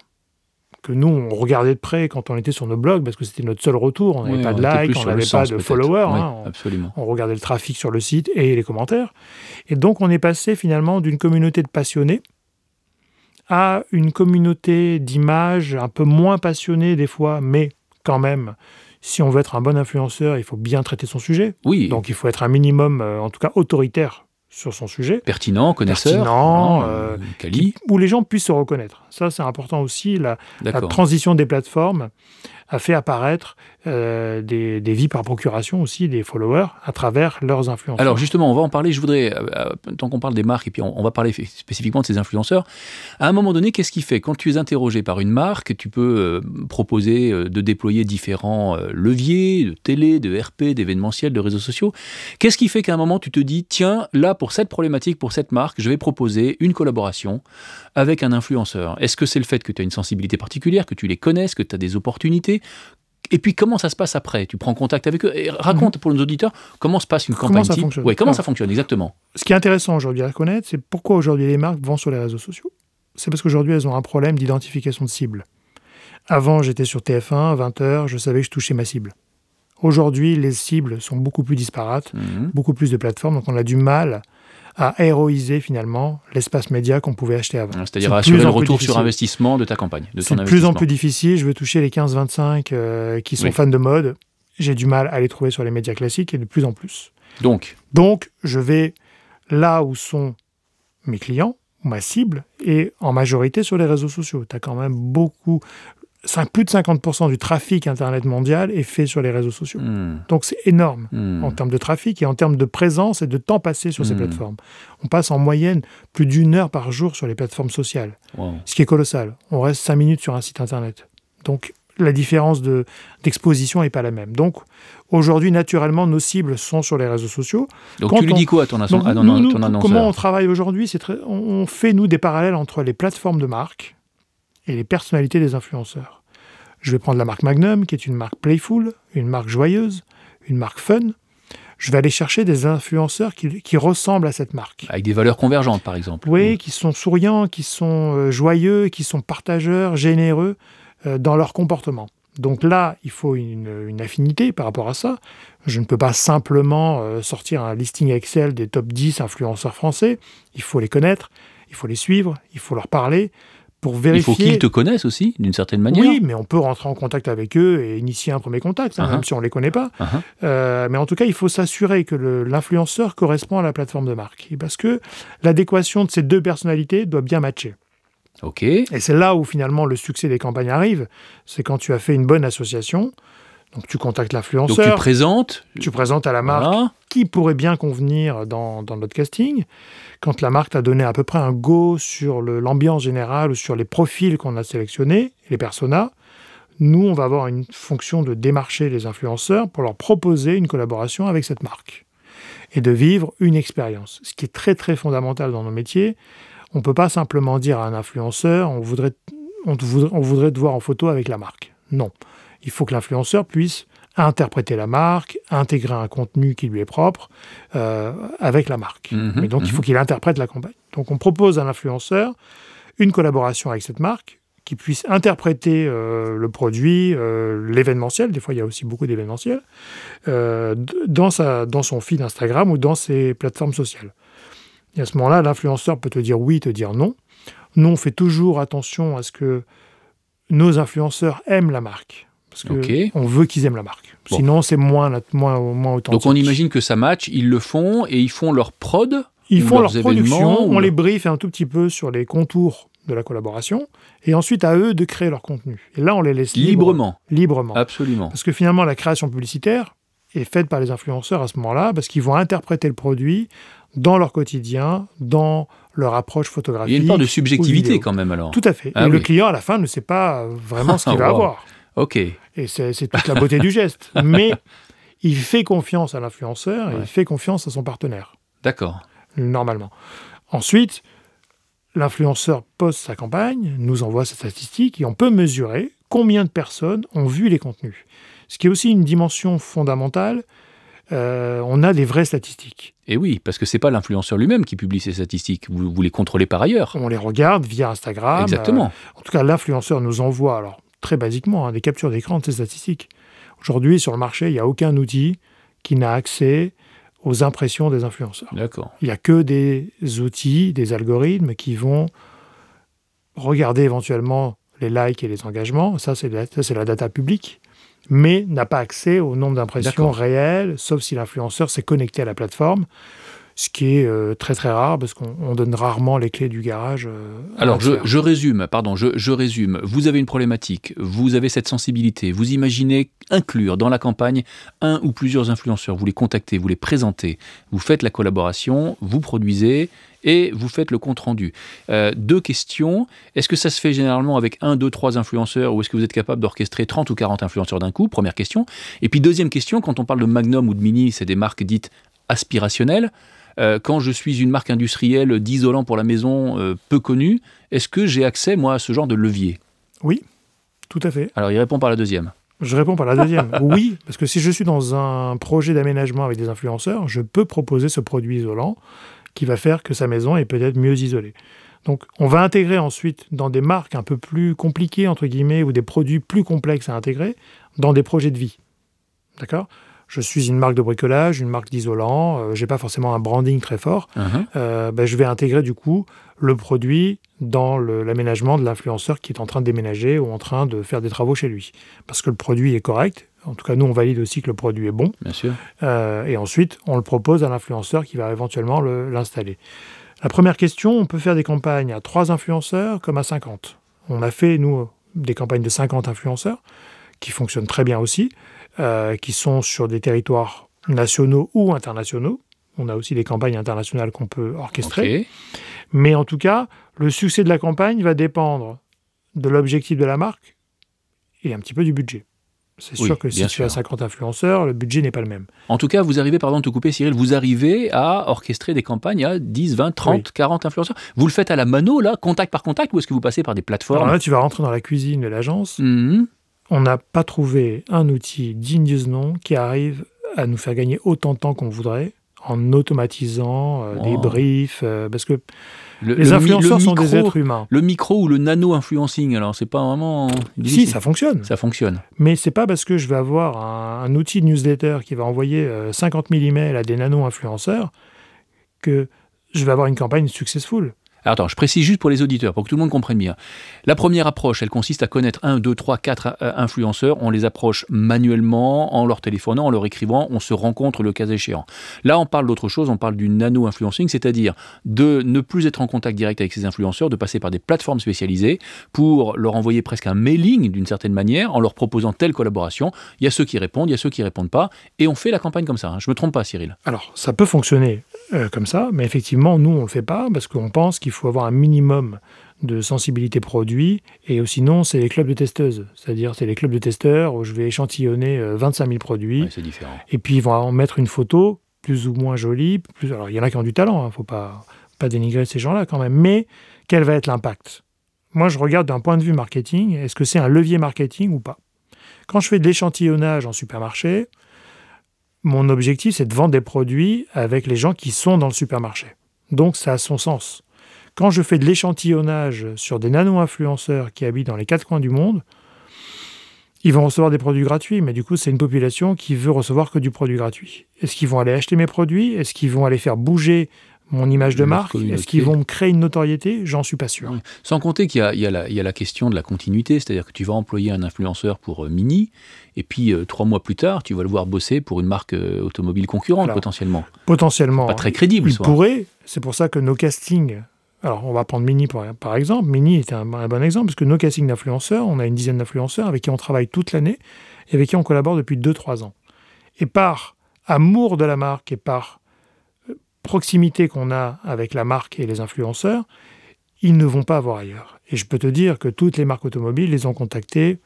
[SPEAKER 2] que nous, on regardait de près quand on était sur nos blogs, parce que c'était notre seul retour. On n'avait pas de like, on n'avait pas de followers. Hein. on, regardait le trafic sur le site et les commentaires. Et donc, on est passé finalement d'une communauté de passionnés à une communauté d'images un peu moins passionnée des fois, mais quand même, si on veut être un bon influenceur, il faut bien traiter son sujet.
[SPEAKER 1] Oui.
[SPEAKER 2] Donc, il faut être un minimum, euh, en tout cas, autoritaire sur son sujet.
[SPEAKER 1] Pertinent, connaisseur.
[SPEAKER 2] Pertinent, euh, où les gens puissent se reconnaître. Ça, c'est important aussi. La, la, transition des plateformes a fait apparaître euh, des, vies par procuration aussi, des followers, à travers leurs influenceurs.
[SPEAKER 1] Alors justement, on va en parler. Je voudrais, euh, euh, tant qu'on parle des marques, et puis on, va parler spécifiquement de ces influenceurs, à un moment donné, qu'est-ce qui fait? Quand tu es interrogé par une marque, tu peux proposer de déployer différents leviers, de télé, de RP, d'événementiel, de réseaux sociaux. Qu'est-ce qui fait qu'à un moment, tu te dis, tiens, là, pour cette problématique, pour cette marque, je vais proposer une collaboration avec un influenceur? Est-ce que c'est le fait que tu as une sensibilité particulière, que tu les connaisses, que tu as des opportunités? Et puis comment ça se passe après? Tu prends contact avec eux et raconte mhm. pour nos auditeurs comment se passe une campagne
[SPEAKER 2] comment ça Fonctionne.
[SPEAKER 1] Ouais, comment ça fonctionne exactement?
[SPEAKER 2] Ce qui est intéressant aujourd'hui à connaître, c'est pourquoi aujourd'hui les marques vont sur les réseaux sociaux. C'est parce qu'aujourd'hui elles ont un problème d'identification de cible. Avant j'étais sur TF1, 20h, je savais que je touchais ma cible. Aujourd'hui les cibles sont beaucoup plus disparates, mhm. beaucoup plus de plateformes, donc on a du mal à héroïser finalement l'espace média qu'on pouvait acheter avant.
[SPEAKER 1] C'est-à-dire assurer le retour sur investissement de ta campagne, de
[SPEAKER 2] C'est de plus en plus difficile. Je veux toucher les 15-25 euh, qui sont fans de mode. J'ai du mal à les trouver sur les médias classiques et de plus en plus.
[SPEAKER 1] Donc
[SPEAKER 2] Donc, je vais là où sont mes clients, ma cible, et en majorité sur les réseaux sociaux. Tu as quand même beaucoup plus de 50% du trafic Internet mondial est fait sur les réseaux sociaux. Hmm. Donc c'est énorme hmm. en termes de trafic et en termes de présence et de temps passé sur ces hmm. plateformes. On passe en moyenne plus d'une heure par jour sur les plateformes sociales, ce qui est colossal. On reste 5 minutes sur un site Internet. Donc la différence d'exposition n'est pas la même. Donc aujourd'hui, naturellement, nos cibles sont sur les réseaux sociaux.
[SPEAKER 1] Donc tu lui dis quoi à ton, ton annonceur
[SPEAKER 2] Comment on travaille aujourd'hui On fait, nous, des parallèles entre les plateformes de marque et les personnalités des influenceurs. Je vais prendre la marque Magnum, qui est une marque playful, une marque joyeuse, une marque fun. Je vais aller chercher des influenceurs qui, ressemblent à cette marque.
[SPEAKER 1] Avec des valeurs convergentes, par exemple.
[SPEAKER 2] Oui, qui sont souriants, qui sont euh, joyeux, qui sont partageurs, généreux euh, dans leur comportement. Donc là, il faut une, affinité par rapport à ça. Je ne peux pas simplement euh, sortir un listing Excel des top 10 influenceurs français. Il faut les connaître, il faut les suivre, il faut leur parler il
[SPEAKER 1] faut qu'ils te connaissent aussi, d'une certaine manière.
[SPEAKER 2] Oui, mais on peut rentrer en contact avec eux et initier un premier contact, hein, uh-huh. même si on ne les connaît pas. Uh-huh. Euh, mais en tout cas, il faut s'assurer que l'influenceur correspond à la plateforme de marque. Et parce que l'adéquation de ces deux personnalités doit bien matcher.
[SPEAKER 1] Ok.
[SPEAKER 2] Et c'est là où finalement le succès des campagnes arrive. C'est quand tu as fait une bonne association. Donc tu contactes l'influenceur.
[SPEAKER 1] Donc tu présentes.
[SPEAKER 2] Tu présentes à la marque qui pourrait bien convenir dans, dans notre casting quand la marque t'a donné à peu près un go sur l'ambiance générale ou sur les profils qu'on a sélectionnés, les personas, nous, on va avoir une fonction de démarcher les influenceurs pour leur proposer une collaboration avec cette marque et de vivre une expérience. Ce qui est très très fondamental dans nos métiers, On ne peut pas simplement dire à un influenceur on voudrait, on, voudrait, on voudrait te voir en photo avec la marque. Non. Il faut que l'influenceur puisse interpréter la marque, intégrer un contenu qui lui est propre euh, avec la marque.
[SPEAKER 1] Mhm,
[SPEAKER 2] Mais donc, il
[SPEAKER 1] mhm.
[SPEAKER 2] faut qu'il interprète la campagne. Donc, on propose à l'influenceur une collaboration avec cette marque qui puisse interpréter euh, le produit, euh, l'événementiel, des fois il y a aussi beaucoup d'événementiels, euh, d- dans, sa, dans son feed Instagram ou dans ses plateformes sociales. Et à ce moment-là, l'influenceur peut te dire oui, te dire non. Nous, on fait toujours attention à ce que nos influenceurs aiment la marque. Parce que
[SPEAKER 1] Ok.
[SPEAKER 2] on veut qu'ils aiment la marque.
[SPEAKER 1] Bon.
[SPEAKER 2] Sinon, c'est moins, moins, moins authentique.
[SPEAKER 1] Donc on imagine que ça match, ils le font et ils font leur prod.
[SPEAKER 2] Ils font
[SPEAKER 1] leurs
[SPEAKER 2] leur production,
[SPEAKER 1] ou
[SPEAKER 2] on les briefe un tout petit peu sur les contours de la collaboration, et ensuite à eux de créer leur contenu. Et là, on les laisse
[SPEAKER 1] librement.
[SPEAKER 2] librement.
[SPEAKER 1] Absolument.
[SPEAKER 2] Parce que finalement, la création publicitaire est faite par les influenceurs à ce moment-là, parce qu'ils vont interpréter le produit dans leur quotidien, dans leur approche
[SPEAKER 1] Il
[SPEAKER 2] photographique.
[SPEAKER 1] y a une part de subjectivité quand même alors.
[SPEAKER 2] Tout à fait.
[SPEAKER 1] Ah
[SPEAKER 2] et le client, à la fin, ne sait pas vraiment ce qu'il va
[SPEAKER 1] Wow.
[SPEAKER 2] avoir.
[SPEAKER 1] Ok.
[SPEAKER 2] Et c'est toute la beauté du geste. Mais il fait confiance à l'influenceur et
[SPEAKER 1] Ouais.
[SPEAKER 2] il fait confiance à son partenaire,
[SPEAKER 1] D'accord.
[SPEAKER 2] normalement. Ensuite, l'influenceur poste sa campagne, nous envoie ses statistiques et on peut mesurer combien de personnes ont vu les contenus. Ce qui est aussi une dimension fondamentale. euh, on a des vraies statistiques.
[SPEAKER 1] Et oui, parce que c'est pas l'influenceur lui-même qui publie ces statistiques. Vous, vous les contrôlez par ailleurs.
[SPEAKER 2] On les regarde via Instagram.
[SPEAKER 1] Exactement.
[SPEAKER 2] Euh, en tout cas, l'influenceur nous envoie, alors très basiquement, hein, des captures d'écran de ces statistiques. Aujourd'hui, sur le marché, il n'y a aucun outil qui n'a accès aux impressions des influenceurs.
[SPEAKER 1] D'accord.
[SPEAKER 2] Il n'y a que des outils, des algorithmes qui vont regarder éventuellement les likes et les engagements. Ça, c'est la, la data publique. Mais n'a pas accès au nombre d'impressions réelles, sauf si l'influenceur s'est connecté à la plateforme, ce qui est euh, très très rare parce qu'on on donne rarement les clés du garage. euh,
[SPEAKER 1] Alors, je, je résume, pardon, je, je résume. Vous avez une problématique, vous avez cette sensibilité, vous imaginez inclure dans la campagne un ou plusieurs influenceurs, vous les contactez, vous les présentez, vous faites la collaboration, vous produisez et vous faites le compte-rendu. Euh, deux questions. Est-ce que ça se fait généralement avec un, deux, trois influenceurs ou est-ce que vous êtes capable d'orchestrer 30 ou 40 influenceurs d'un coup? Première question. Et puis deuxième question, quand on parle de Magnum ou de Mini, c'est des marques dites aspirationnelles. Euh, quand je suis une marque industrielle d'isolant pour la maison euh, peu connue, est-ce que j'ai accès, moi, à ce genre de levier?
[SPEAKER 2] Tout à fait.
[SPEAKER 1] Alors, il répond par la deuxième.
[SPEAKER 2] Je réponds par la deuxième. oui, parce que si je suis dans un projet d'aménagement avec des influenceurs, je peux proposer ce produit isolant qui va faire que sa maison est peut-être mieux isolée. Donc, on va intégrer ensuite dans des marques un peu plus compliquées, entre guillemets, ou des produits plus complexes à intégrer, dans des projets de vie. D'accord? Je suis une marque de bricolage, une marque d'isolant, euh, j'ai pas forcément un branding très fort.
[SPEAKER 1] Mhm.
[SPEAKER 2] Euh, ben, je vais intégrer du coup le produit dans l'aménagement de l'influenceur qui est en train de déménager ou en train de faire des travaux chez lui. Parce que le produit est correct. En tout cas, nous, on valide aussi que le produit est bon.
[SPEAKER 1] Bien sûr.
[SPEAKER 2] Euh, et ensuite, on le propose à l'influenceur qui va éventuellement le- l'installer. La première question, on peut faire des campagnes à 3 influenceurs comme à 50. On a fait, nous, des campagnes de 50 influenceurs qui fonctionnent très bien aussi, euh, qui sont sur des territoires nationaux ou internationaux. On a aussi des campagnes internationales qu'on peut orchestrer. Mais en tout cas, le succès de la campagne va dépendre de l'objectif de la marque et un petit peu du budget. C'est
[SPEAKER 1] Oui,
[SPEAKER 2] sûr que si tu as
[SPEAKER 1] sûr.
[SPEAKER 2] 50 influenceurs, le budget n'est pas le même.
[SPEAKER 1] En tout cas, vous arrivez, pardon de te couper, Cyril, vous arrivez à orchestrer des campagnes à 10, 20, 30,
[SPEAKER 2] Oui.
[SPEAKER 1] 40 influenceurs. Vous le faites à la mano, là, contact par contact, ou est-ce que vous passez par des
[SPEAKER 2] Alors
[SPEAKER 1] plateformes
[SPEAKER 2] là, tu vas rentrer dans la cuisine de l'agence.
[SPEAKER 1] Mhm.
[SPEAKER 2] On n'a pas trouvé un outil digne de ce nom qui arrive à nous faire gagner autant de temps qu'on voudrait en automatisant euh, des briefs. euh, parce que
[SPEAKER 1] Le-
[SPEAKER 2] les influenceurs
[SPEAKER 1] le
[SPEAKER 2] sont des êtres humains.
[SPEAKER 1] Le micro ou le nano-influencing, alors c'est pas vraiment.
[SPEAKER 2] Si, ça fonctionne.
[SPEAKER 1] Ça fonctionne.
[SPEAKER 2] Mais c'est pas parce que je vais avoir un, un outil de newsletter qui va envoyer euh, 50 000 emails à des nano-influenceurs que je vais avoir une campagne successful.
[SPEAKER 1] Alors attends, je précise juste pour les auditeurs, pour que tout le monde comprenne bien. La première approche, elle consiste à connaître un, deux, trois, quatre euh, influenceurs. On les approche manuellement, en leur téléphonant, en leur écrivant. On se rencontre le cas échéant. Là, on parle d'autre chose. On parle du nano-influencing, c'est-à-dire de ne plus être en contact direct avec ces influenceurs, de passer par des plateformes spécialisées pour leur envoyer presque un mailing d'une certaine manière, en leur proposant telle collaboration. Il y a ceux qui répondent, il y a ceux qui répondent pas, et on fait la campagne comme ça. hein. Je me trompe pas, Cyril?
[SPEAKER 2] Alors, ça peut fonctionner euh, comme ça, mais effectivement, nous, on ne le fait pas parce qu'on pense qu'il faut avoir un minimum de sensibilité produit, et sinon, c'est les clubs de testeuses. C'est-à-dire, c'est les clubs de testeurs où je vais échantillonner euh, 25 000 produits,
[SPEAKER 1] Ouais, c'est différent.
[SPEAKER 2] et puis ils vont en mettre une photo plus ou moins jolie. Plus... Alors, il y en a qui ont du talent, il ne faut pas, pas dénigrer ces gens-là quand même, mais quel va être l'impact? Moi, je regarde d'un point de vue marketing, est-ce que c'est un levier marketing ou pas? Quand je fais de l'échantillonnage en supermarché, mon objectif, c'est de vendre des produits avec les gens qui sont dans le supermarché. Donc, ça a son sens. Quand je fais de l'échantillonnage sur des nano-influenceurs qui habitent dans les quatre coins du monde, ils vont recevoir des produits gratuits, mais du coup, c'est une population qui veut recevoir que du produit gratuit. Est-ce qu'ils vont aller acheter mes produits? Est-ce qu'ils vont aller faire bouger mon image de marque Est-ce qu'ils vont me créer une notoriété? J'en suis pas sûr.
[SPEAKER 1] Sans compter qu'il y, y, y, a la question de la continuité, c'est-à-dire que tu vas employer un influenceur pour euh, Mini, et puis euh, trois mois plus tard, tu vas le voir bosser pour une marque euh, automobile concurrente potentiellement.
[SPEAKER 2] Potentiellement.
[SPEAKER 1] Pas très crédible.
[SPEAKER 2] Il pourrait. C'est pour ça que nos castings. Alors, on va prendre Mini par, par exemple. Mini est un, un, bon exemple, parce que nos castings d'influenceurs, on a une dizaine d'influenceurs avec qui on travaille toute l'année et avec qui on collabore depuis 2-3 ans. Et par amour de la marque et par proximité qu'on a avec la marque et les influenceurs, ils ne vont pas avoir ailleurs. Et je peux te dire que toutes les marques automobiles les ont contactés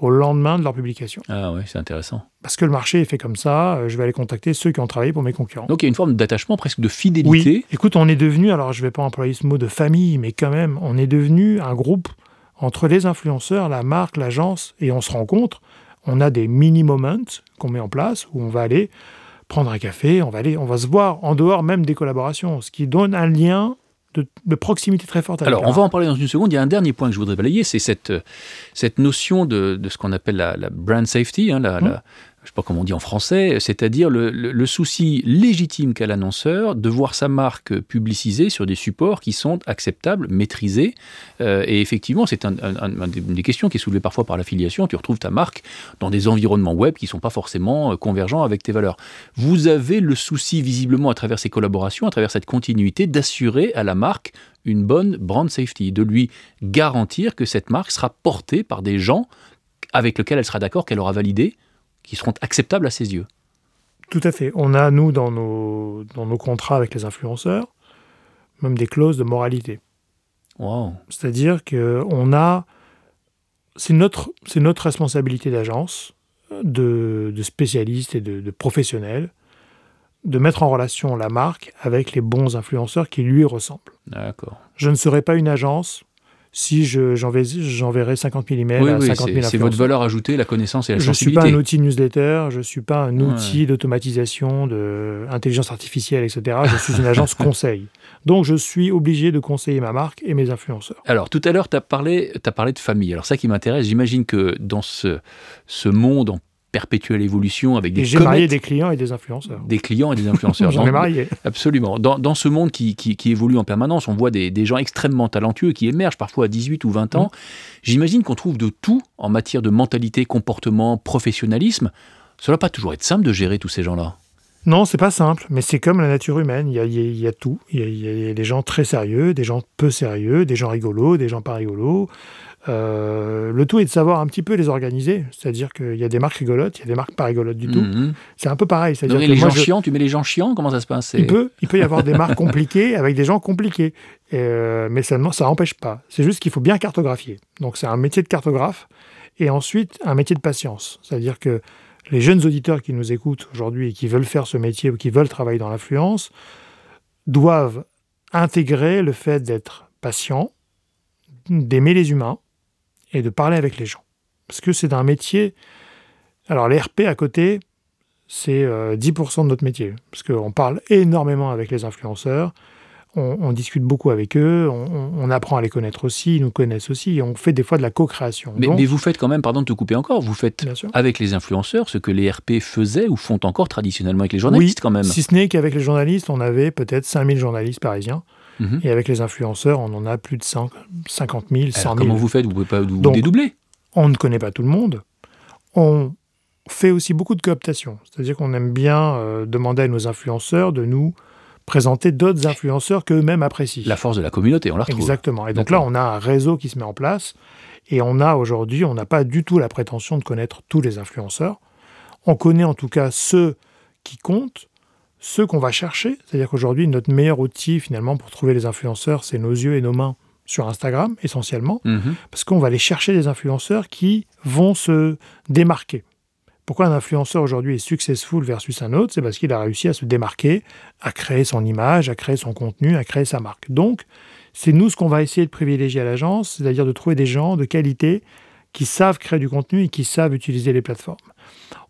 [SPEAKER 2] au lendemain de leur publication.
[SPEAKER 1] Ah oui, c'est intéressant.
[SPEAKER 2] Parce que le marché est fait comme ça, euh, je vais aller contacter ceux qui ont travaillé pour mes concurrents.
[SPEAKER 1] Donc il y a une forme d'attachement, presque de fidélité.
[SPEAKER 2] Oui, écoute, on est devenu, alors je ne vais pas employer ce mot de famille, mais quand même, on est devenu un groupe entre les influenceurs, la marque, l'agence, et on se rencontre. On a des mini-moments qu'on met en place où on va aller prendre un café, on va aller, on va se voir en dehors même des collaborations, ce qui donne un lien de, de proximité très forte.
[SPEAKER 1] Alors, on va en parler dans une seconde. Il y a un dernier point que je voudrais balayer, c'est cette, cette notion de, de ce qu'on appelle la, la, brand safety, hein, la, hum. la, je sais pas comment on dit en français, c'est-à-dire le, souci légitime qu'a l'annonceur de voir sa marque publicisée sur des supports qui sont acceptables, maîtrisés. Euh, et effectivement, c'est un, un, un, une des questions qui est soulevée parfois par l'affiliation. Tu retrouves ta marque dans des environnements web qui ne sont pas forcément euh, convergents avec tes valeurs. Vous avez le souci, visiblement, à travers ces collaborations, à travers cette continuité, d'assurer à la marque une bonne brand safety, de lui garantir que cette marque sera portée par des gens avec lesquels elle sera d'accord, qu'elle aura validé, qui seront acceptables à ses yeux.
[SPEAKER 2] Tout à fait. On a, nous, dans nos, dans nos contrats avec les influenceurs, même des clauses de moralité.
[SPEAKER 1] Wow.
[SPEAKER 2] C'est-à-dire qu'on a. C'est notre, notre responsabilité d'agence, de, de, spécialistes et de, de, professionnels, de mettre en relation la marque avec les bons influenceurs qui lui ressemblent.
[SPEAKER 1] D'accord.
[SPEAKER 2] Je ne serai pas une agence si j'enverrai 50 000 emails
[SPEAKER 1] oui,
[SPEAKER 2] à 50
[SPEAKER 1] 000
[SPEAKER 2] oui,
[SPEAKER 1] C'est votre valeur ajoutée, la connaissance et la
[SPEAKER 2] je
[SPEAKER 1] sensibilité.
[SPEAKER 2] Je ne suis pas un outil newsletter, je ne suis pas un outil ouais. d'automatisation, d'intelligence artificielle, etc. Je suis une agence conseil. Donc, je suis obligé de conseiller ma marque et mes influenceurs.
[SPEAKER 1] Alors, tout à l'heure, tu as, parlé, as parlé de famille. Alors, ça qui m'intéresse, j'imagine que dans ce, ce monde en perpétuelle évolution avec des
[SPEAKER 2] J'ai marié des clients et des influenceurs.
[SPEAKER 1] Des clients et des influenceurs.
[SPEAKER 2] J'en ai marié.
[SPEAKER 1] Absolument. Dans, dans, ce monde qui, qui, qui, évolue en permanence, on voit des, des, gens extrêmement talentueux qui émergent parfois à 18 ou 20 ans. Mmh. J'imagine qu'on trouve de tout en matière de mentalité, comportement, professionnalisme. Ne va pas toujours être simple de gérer tous ces gens-là.
[SPEAKER 2] Non, c'est pas simple, mais c'est comme la nature humaine. Il y a, il y a tout. Il y a, il y a, des gens très sérieux, des gens peu sérieux, des gens rigolos, des gens pas rigolos. Euh, le tout est de savoir un petit peu les organiser. C'est-à-dire qu'il y a des marques rigolotes, il y a des marques pas rigolotes du tout. Mm -hmm. C'est un peu pareil.
[SPEAKER 1] Donc, les gens je... chiants, tu mets les gens chiants, comment ça se passe?
[SPEAKER 2] Il peut, il peut y avoir des marques compliquées avec des gens compliqués. Euh, mais ça n'empêche pas. C'est juste qu'il faut bien cartographier. Donc c'est un métier de cartographe et ensuite un métier de patience. C'est-à-dire que les jeunes auditeurs qui nous écoutent aujourd'hui et qui veulent faire ce métier ou qui veulent travailler dans l'influence doivent intégrer le fait d'être patient, d'aimer les humains et de parler avec les gens. Parce que c'est un métier... Alors les RP à côté, c'est euh, 10% de notre métier. Parce qu'on parle énormément avec les influenceurs, on, on discute beaucoup avec eux, on, on, apprend à les connaître aussi, ils nous connaissent aussi, et on fait des fois de la co-création.
[SPEAKER 1] Mais, mais, vous faites quand même, pardon de te couper encore, vous faites avec les influenceurs ce que les RP faisaient ou font encore traditionnellement avec les journalistes
[SPEAKER 2] oui,
[SPEAKER 1] quand même.
[SPEAKER 2] Si ce n'est qu'avec les journalistes, on avait peut-être 5000 journalistes parisiens. -hmm. Et avec les influenceurs, on en a plus de 100, 50 000, 100 000.
[SPEAKER 1] comment vous faites? Vous ne pouvez pas vous Donc, dédoubler?
[SPEAKER 2] On ne connaît pas tout le monde. On fait aussi beaucoup de cooptation. C'est-à-dire qu'on aime bien euh, demander à nos influenceurs de nous présenter d'autres influenceurs qu'eux-mêmes apprécient.
[SPEAKER 1] La force de la communauté, on la retrouve.
[SPEAKER 2] Exactement. Et donc là, on a un réseau qui se met en place. Et on a aujourd'hui, on n'a pas du tout la prétention de connaître tous les influenceurs. On connaît en tout cas ceux qui comptent, ceux qu'on va chercher. C'est-à-dire qu'aujourd'hui, notre meilleur outil finalement pour trouver les influenceurs, c'est nos yeux et nos mains sur Instagram essentiellement,
[SPEAKER 1] Mhm.
[SPEAKER 2] parce qu'on va aller chercher des influenceurs qui vont se démarquer Pourquoi un influenceur aujourd'hui est successful versus un autre? C'est parce qu'il a réussi à se démarquer, à créer son image, à créer son contenu, à créer sa marque. Donc, c'est nous ce qu'on va essayer de privilégier à l'agence, c'est-à-dire de trouver des gens de qualité qui savent créer du contenu et qui savent utiliser les plateformes.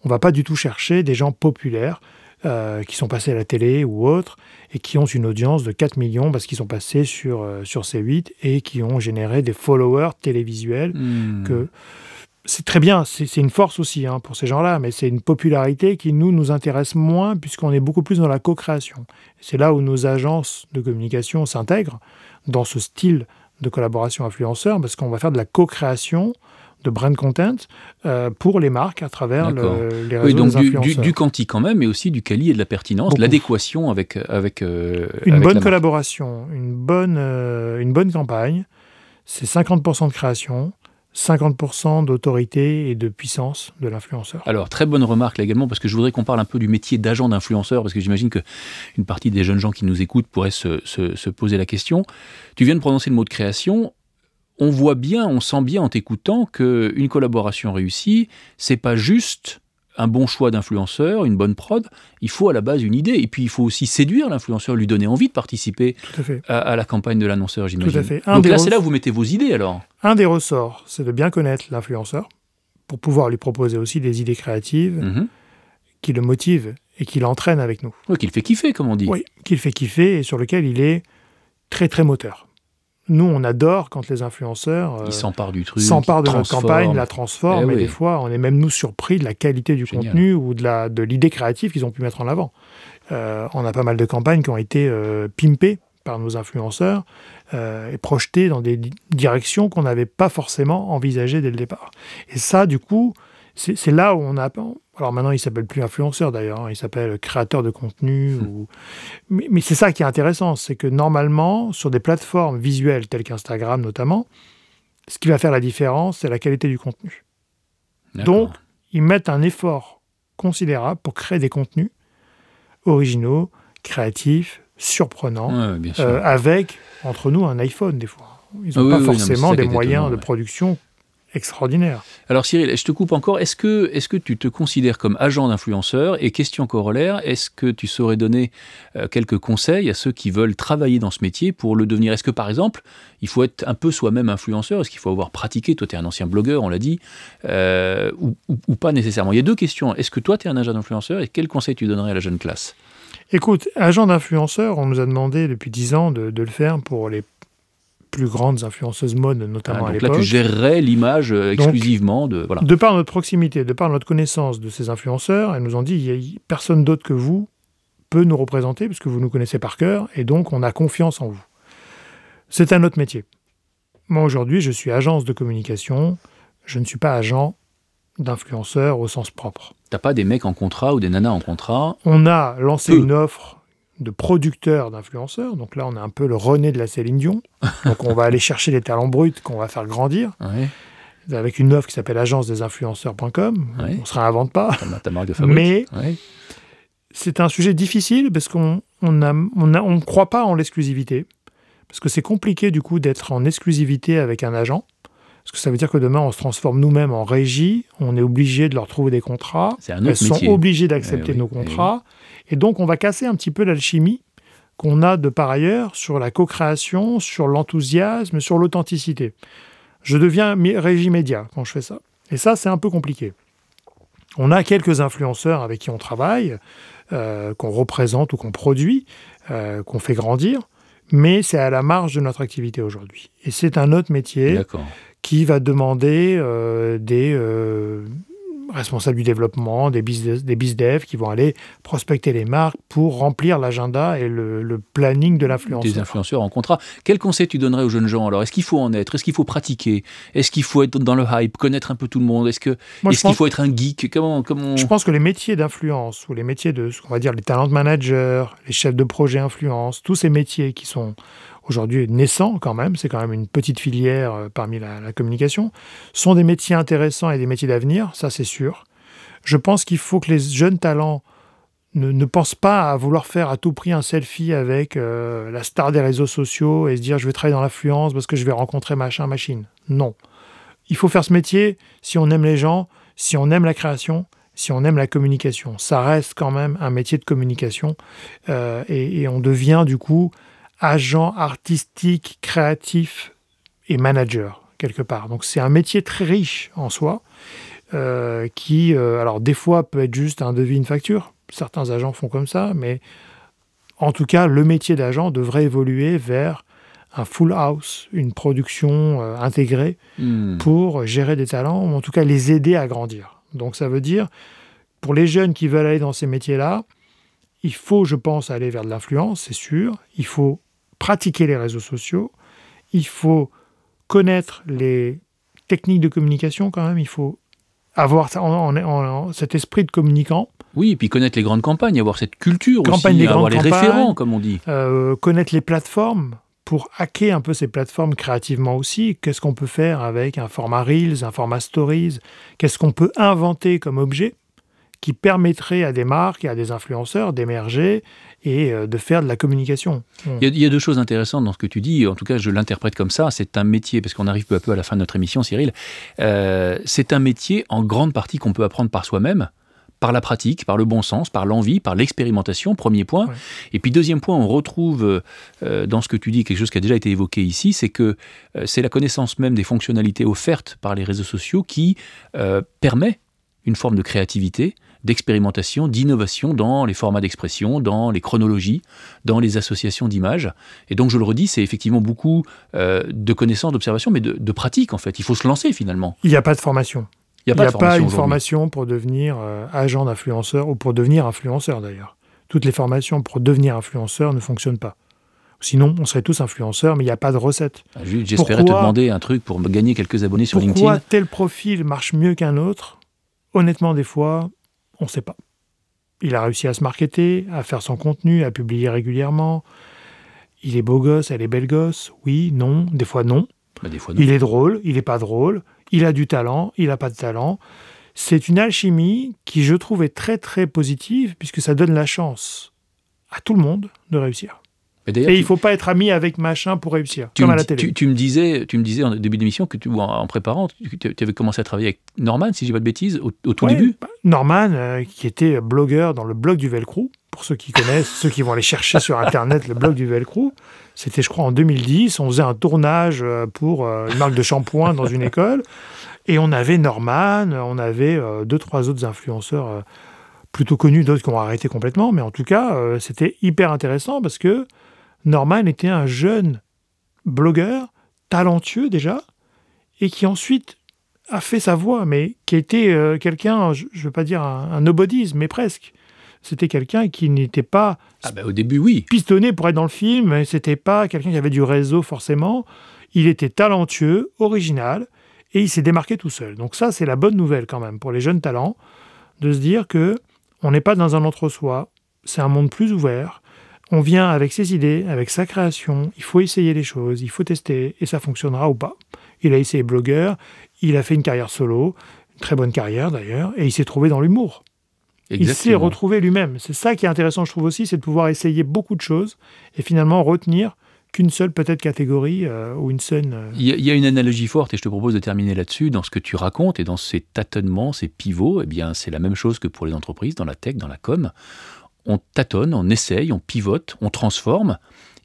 [SPEAKER 2] On ne va pas du tout chercher des gens populaires euh, qui sont passés à la télé ou autres et qui ont une audience de 4 millions parce qu'ils sont passés sur, euh, sur C8 et qui ont généré des followers télévisuels
[SPEAKER 1] Hmm.
[SPEAKER 2] que c'est très bien, c'est c'est une force aussi hein, pour ces gens-là, mais c'est une popularité qui nous nous intéresse moins puisqu'on est beaucoup plus dans la co-création. C'est là où nos agences de communication s'intègrent dans ce style de collaboration influenceur parce qu'on va faire de la co-création de brand content euh, pour les marques à travers le- les réseaux
[SPEAKER 1] Oui, donc
[SPEAKER 2] des
[SPEAKER 1] du, du, quanti quand même, mais aussi du quali et de la pertinence,
[SPEAKER 2] Beaucoup.
[SPEAKER 1] l'adéquation avec, avec, euh,
[SPEAKER 2] Une
[SPEAKER 1] avec
[SPEAKER 2] bonne
[SPEAKER 1] la
[SPEAKER 2] collaboration, une bonne, euh, une bonne campagne, c'est 50% de création, 50% d'autorité et de puissance de l'influenceur.
[SPEAKER 1] Alors, très bonne remarque là également, parce que je voudrais qu'on parle un peu du métier d'agent d'influenceur, parce que j'imagine qu'une partie des jeunes gens qui nous écoutent pourraient se, se- se poser la question. Tu viens de prononcer le mot de création. On voit bien, on sent bien en t'écoutant qu'une collaboration réussie, c'est pas juste un bon choix d'influenceur, une bonne prod. Il faut à la base une idée. Et puis, il faut aussi séduire l'influenceur, lui donner envie de participer
[SPEAKER 2] à fait.
[SPEAKER 1] à, à la campagne de l'annonceur, j'imagine.
[SPEAKER 2] fait. Un
[SPEAKER 1] Donc là, c'est là où vous mettez vos idées alors.
[SPEAKER 2] Un des ressorts, c'est de bien connaître l'influenceur pour pouvoir lui proposer aussi des idées créatives
[SPEAKER 1] Mhm.
[SPEAKER 2] qui le motivent et qui l'entraînent avec nous.
[SPEAKER 1] Ouais, qu'il fait kiffer, comme on dit.
[SPEAKER 2] Oui, qui le fait kiffer et sur lequel il est très très moteur. Nous, on adore quand les influenceurs euh,
[SPEAKER 1] Il s'empare du truc.
[SPEAKER 2] s'emparent de notre campagne, la transforment,
[SPEAKER 1] Eh
[SPEAKER 2] et
[SPEAKER 1] oui.
[SPEAKER 2] des fois, on est même nous surpris de la qualité du
[SPEAKER 1] Génial.
[SPEAKER 2] contenu ou de la de l'idée créative qu'ils ont pu mettre en avant. Euh, on a pas mal de campagnes qui ont été euh, pimpées par nos influenceurs et projetées dans des di- directions qu'on n'avait pas forcément envisagées dès le départ. Et ça, du coup, c'est là où on a. Alors maintenant, il s'appelle plus influenceur d'ailleurs, hein, il s'appelle créateur de contenu.
[SPEAKER 1] Hmm.
[SPEAKER 2] Ou... Mais, mais c'est ça qui est intéressant, c'est que normalement, sur des plateformes visuelles telles qu'Instagram notamment, ce qui va faire la différence, c'est la qualité du contenu. Donc, ils mettent un effort considérable pour créer des contenus originaux, créatifs, surprenants,
[SPEAKER 1] Ouais,
[SPEAKER 2] euh, avec, entre nous, un iPhone des fois. Ils
[SPEAKER 1] Ah
[SPEAKER 2] n'ont
[SPEAKER 1] oui,
[SPEAKER 2] pas
[SPEAKER 1] oui,
[SPEAKER 2] forcément des moyens
[SPEAKER 1] étonnant,
[SPEAKER 2] de
[SPEAKER 1] ouais.
[SPEAKER 2] production extraordinaires.
[SPEAKER 1] Alors Cyril, je te coupe encore. Est-ce que, est que tu te considères comme agent d'influenceur? Et question corollaire, est-ce que tu saurais donner euh, quelques conseils à ceux qui veulent travailler dans ce métier pour le devenir? Est-ce que par exemple, il faut être un peu soi-même influenceur? Est-ce qu'il faut avoir pratiqué? Toi, tu es un ancien blogueur, on l'a dit, euh, ou, ou- ou pas nécessairement. Il y a deux questions. Est-ce que toi, tu es un agent d'influenceur? Et quel conseil tu donnerais à la jeune classe?
[SPEAKER 2] Écoute, agent d'influenceur, on nous a demandé depuis 10 ans de, de le faire pour les plus grandes influenceuses mode, notamment
[SPEAKER 1] Ah,
[SPEAKER 2] à
[SPEAKER 1] Donc là,
[SPEAKER 2] l'époque.
[SPEAKER 1] tu gérerais l'image euh,
[SPEAKER 2] Donc,
[SPEAKER 1] exclusivement de... Voilà.
[SPEAKER 2] De par notre proximité, de par notre connaissance de ces influenceurs, elles nous ont dit il y a- personne d'autre que vous peut nous représenter puisque vous nous connaissez par cœur et donc on a confiance en vous. C'est un autre métier. Moi aujourd'hui, je suis agence de communication, je ne suis pas agent d'influenceur au sens propre.
[SPEAKER 1] T'as pas des mecs en contrat ou des nanas en contrat?
[SPEAKER 2] On a lancé
[SPEAKER 1] Peu.
[SPEAKER 2] une offre de producteurs d'influenceurs, donc là on a un peu le René de la Céline Dion, donc on va aller chercher les talents bruts qu'on va faire grandir
[SPEAKER 1] Ouais,
[SPEAKER 2] avec une offre qui s'appelle agence-des-influenceurs.com.
[SPEAKER 1] Ouais.
[SPEAKER 2] On ne se réinvente pas.
[SPEAKER 1] ta, ta marque de fabrique.
[SPEAKER 2] Mais
[SPEAKER 1] Ouais.
[SPEAKER 2] c'est un sujet difficile parce qu'on on a- on a- on ne croit pas en l'exclusivité. Parce que c'est compliqué du coup d'être en exclusivité avec un agent. Parce que ça veut dire que demain on se transforme nous-mêmes en régie, on est obligé de leur trouver des contrats,
[SPEAKER 1] C'est un
[SPEAKER 2] elles
[SPEAKER 1] autre
[SPEAKER 2] sont
[SPEAKER 1] métier.
[SPEAKER 2] obligées d'accepter
[SPEAKER 1] Eh oui,
[SPEAKER 2] nos
[SPEAKER 1] eh oui.
[SPEAKER 2] Et donc on va casser un petit peu l'alchimie qu'on a de par ailleurs sur la co-création, sur l'enthousiasme, sur l'authenticité. Je deviens régie média quand je fais ça. Et ça, c'est un peu compliqué. On a quelques influenceurs avec qui on travaille, euh, qu'on représente ou qu'on produit, euh, qu'on fait grandir, mais c'est à la marge de notre activité aujourd'hui. Et c'est un autre métier qui va demander euh, des responsables du développement, des business, des bizdev qui vont aller prospecter les marques pour remplir l'agenda et le, le planning de
[SPEAKER 1] Des
[SPEAKER 2] l'influenceur.
[SPEAKER 1] influenceurs en contrat. Quel conseil tu donnerais aux jeunes gens alors? Est-ce qu'il faut en être? Est-ce qu'il faut pratiquer? Est-ce qu'il faut être dans le hype, connaître un peu tout le monde? Est-ce qu'il
[SPEAKER 2] pense-
[SPEAKER 1] faut être un geek? Comment comment?
[SPEAKER 2] Je pense que les métiers d'influence ou les métiers de ce qu'on va dire les talent managers, les chefs de projet influence, tous ces métiers qui sont aujourd'hui naissants quand même, c'est quand même une petite filière euh, parmi la, communication, sont des métiers intéressants et des métiers d'avenir, ça c'est sûr. Je pense qu'il faut que les jeunes talents ne, ne pensent pas à vouloir faire à tout prix un selfie avec euh, la star des réseaux sociaux et se dire je vais travailler dans l'influence parce que je vais rencontrer machin, machine. Non. Il faut faire ce métier si on aime les gens, si on aime la création, si on aime la communication. Ça reste quand même un métier de communication euh, et, on devient du coup agent artistique, créatif et manager quelque part. Donc c'est un métier très riche en soi euh, qui, euh, alors des fois, peut être juste un devis, une facture. Certains agents font comme ça, mais en tout cas, le métier d'agent devrait évoluer vers un full house, une production euh, intégrée
[SPEAKER 1] Hmm.
[SPEAKER 2] pour gérer des talents, ou en tout cas les aider à grandir. Donc ça veut dire, pour les jeunes qui veulent aller dans ces métiers-là, il faut, je pense, aller vers de l'influence, c'est sûr. Il faut pratiquer les réseaux sociaux. Il faut connaître les techniques de communication quand même. Il faut avoir ça- en- en- en- cet esprit de communicant,
[SPEAKER 1] Oui, et puis connaître les grandes campagnes, avoir cette culture
[SPEAKER 2] Campagne
[SPEAKER 1] aussi,
[SPEAKER 2] des
[SPEAKER 1] avoir les référents, comme on dit.
[SPEAKER 2] euh, connaître les plateformes pour hacker un peu ces plateformes créativement aussi. Qu'est-ce qu'on peut faire avec un format Reels, un format Stories? Qu'est-ce qu'on peut inventer comme objet? Qui permettrait à des marques et à des influenceurs d'émerger et euh, de faire de la communication
[SPEAKER 1] Il y, a, il y a deux choses intéressantes dans ce que tu dis, en tout cas je l'interprète comme ça, c'est un métier, parce qu'on arrive peu à peu à la fin de notre émission Cyril, euh, c'est un métier en grande partie qu'on peut apprendre par soi-même, par la pratique, par le bon sens, par l'envie, par l'expérimentation, premier point.
[SPEAKER 2] Ouais.
[SPEAKER 1] Et puis deuxième point, on retrouve euh, dans ce que tu dis quelque chose qui a déjà été évoqué ici, c'est que euh, c'est la connaissance même des fonctionnalités offertes par les réseaux sociaux qui euh, permet une forme de créativité, d'expérimentation, d'innovation dans les formats d'expression, dans les chronologies, dans les associations d'images. Et donc, je le redis, c'est effectivement beaucoup euh, de connaissances, d'observation, mais de, de pratique, en fait. Il faut se lancer, finalement.
[SPEAKER 2] Il n'y a pas de formation.
[SPEAKER 1] Il n'y a
[SPEAKER 2] Il
[SPEAKER 1] pas,
[SPEAKER 2] a
[SPEAKER 1] de
[SPEAKER 2] pas une formation pour devenir euh, agent d'influenceur ou pour devenir influenceur d'ailleurs. Toutes les formations pour devenir influenceur ne fonctionnent pas. Sinon, on serait tous influenceurs, mais il n'y a pas de recette.
[SPEAKER 1] Ah, J'espérais te
[SPEAKER 2] Pourquoi-
[SPEAKER 1] demander un truc pour me gagner quelques abonnés sur
[SPEAKER 2] Pourquoi
[SPEAKER 1] LinkedIn.
[SPEAKER 2] tel profil marche mieux qu'un autre? Honnêtement, des fois, on ne sait pas. Il a réussi à se marketer, à faire son contenu, à publier régulièrement. Il est beau gosse, elle est belle gosse. Oui, non, des fois non.
[SPEAKER 1] Bah, des fois, non.
[SPEAKER 2] Il est drôle, il n'est pas drôle, il a du talent, il n'a pas de talent. C'est une alchimie qui, je trouve, est très très positive puisque ça donne la chance à tout le monde de réussir. Et il ne faut pas être ami avec machin pour réussir,
[SPEAKER 1] Tu
[SPEAKER 2] comme
[SPEAKER 1] me,
[SPEAKER 2] à la télé.
[SPEAKER 1] tu- tu me disais, tu me disais en début d'émission que tu, ou en, en préparant, tu, tu avais commencé à travailler avec Norman, si je dis pas de bêtises, au, au tout
[SPEAKER 2] Ouais,
[SPEAKER 1] début.
[SPEAKER 2] bah, Norman, euh, qui était blogueur dans le blog du Velcro, pour ceux qui connaissent, ceux qui vont aller chercher sur Internet le blog du Velcro, c'était, je crois, en 2010. On faisait un tournage euh, pour euh, une marque de shampoing dans une école. Et on avait Norman, on avait euh, deux, trois autres influenceurs plutôt connus, d'autres qui ont arrêté complètement. Mais en tout cas, c'était hyper intéressant parce que Norman était un jeune blogueur, talentueux déjà, et qui ensuite a fait sa voix, mais qui était euh, quelqu'un, je ne veux pas dire un, un mais presque. C'était quelqu'un qui n'était pas
[SPEAKER 1] Ah bah, au début, oui.
[SPEAKER 2] pistonné pour être dans le film, mais c'était pas quelqu'un qui avait du réseau forcément. Il était talentueux, original, et il s'est démarqué tout seul. Donc ça, c'est la bonne nouvelle quand même pour les jeunes talents, de se dire que on n'est pas dans un entre-soi, c'est un monde plus ouvert. On vient avec ses idées, avec sa création, il faut essayer les choses, il faut tester, et ça fonctionnera ou pas. Il a essayé blogueur, il a fait une carrière solo, une très bonne carrière d'ailleurs, et il s'est trouvé dans l'humour. Il s'est retrouvé lui-même. C'est ça qui est intéressant, je trouve aussi, c'est de pouvoir essayer beaucoup de choses et finalement retenir qu'une seule peut-être catégorie euh, ou une seule. euh,
[SPEAKER 1] Il y, a, il y a une analogie forte, et je te propose de terminer là-dessus, dans ce que tu racontes et dans ces tâtonnements, ces pivots, eh bien, c'est la même chose que pour les entreprises, dans la tech, dans la com. On tâtonne, on essaye, on pivote, on transforme,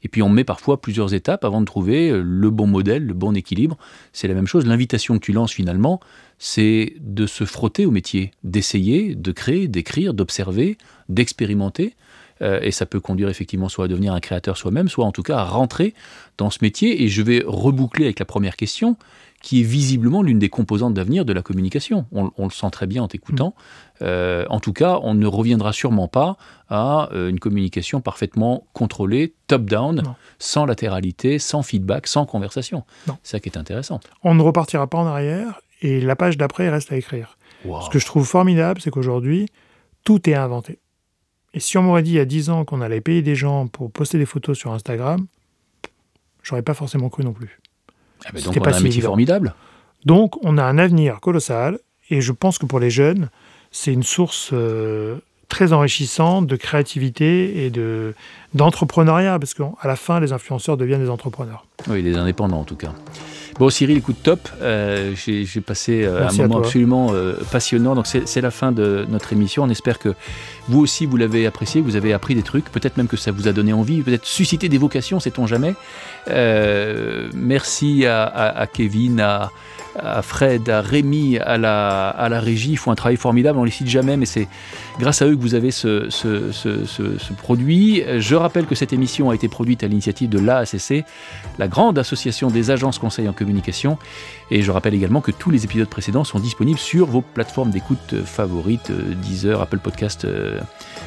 [SPEAKER 1] et puis on met parfois plusieurs étapes avant de trouver euh, le bon modèle, le bon équilibre. C'est la même chose. L'invitation que tu lances finalement, c'est de se frotter au métier, d'essayer, de créer, d'écrire, d'observer, d'expérimenter. Euh, et ça peut conduire effectivement soit à devenir un créateur soi-même, soit en tout cas à rentrer dans ce métier. Et je vais reboucler avec la première question, qui est visiblement l'une des composantes d'avenir de la communication. On, on le sent très bien en t'écoutant. Euh, en tout cas, on ne reviendra sûrement pas à euh, une communication parfaitement contrôlée, top-down, sans latéralité, sans feedback, sans conversation. C'est ça qui est intéressant.
[SPEAKER 2] On ne repartira pas en arrière et la page d'après reste à écrire.
[SPEAKER 1] Wow.
[SPEAKER 2] Ce que je trouve formidable, c'est qu'aujourd'hui, tout est inventé. Et si on m'aurait dit il y a 10 ans qu'on allait payer des gens pour poster des photos sur Instagram, j'aurais pas forcément cru non plus.
[SPEAKER 1] Ah ben donc on
[SPEAKER 2] pas
[SPEAKER 1] a un
[SPEAKER 2] si
[SPEAKER 1] métier
[SPEAKER 2] évident.
[SPEAKER 1] formidable.
[SPEAKER 2] Donc, on a un avenir colossal et je pense que pour les jeunes, c'est une source euh, très enrichissante de créativité et de d'entrepreneuriat parce qu'à la fin, les influenceurs deviennent des entrepreneurs.
[SPEAKER 1] Oui, les indépendants en tout cas. Bon, Cyril, écoute, top. Euh, j'ai passé un moment absolument passionnant. Donc, c'est la fin de notre émission. On espère que vous aussi, vous l'avez apprécié, vous avez appris des trucs. Peut-être même que ça vous a donné envie, peut-être suscité des vocations, sait-on jamais. merci à, à Kevin, à à Fred, à Rémi, à la, à la régie. Ils font un travail formidable, on les cite jamais, mais c'est grâce à eux que vous avez ce, ce, produit. Je rappelle que cette émission a été produite à l'initiative de l'AACC, la grande association des agences conseils en communication. Et je rappelle également que tous les épisodes précédents sont disponibles sur vos plateformes d'écoute favorites, Deezer, Apple Podcast,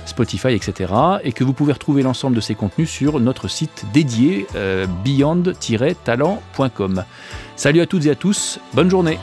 [SPEAKER 1] Spotify, etc. Et que vous pouvez retrouver l'ensemble de ces contenus sur notre site dédié euh, beyond-talent.com. Salut à toutes et à tous, bonne journée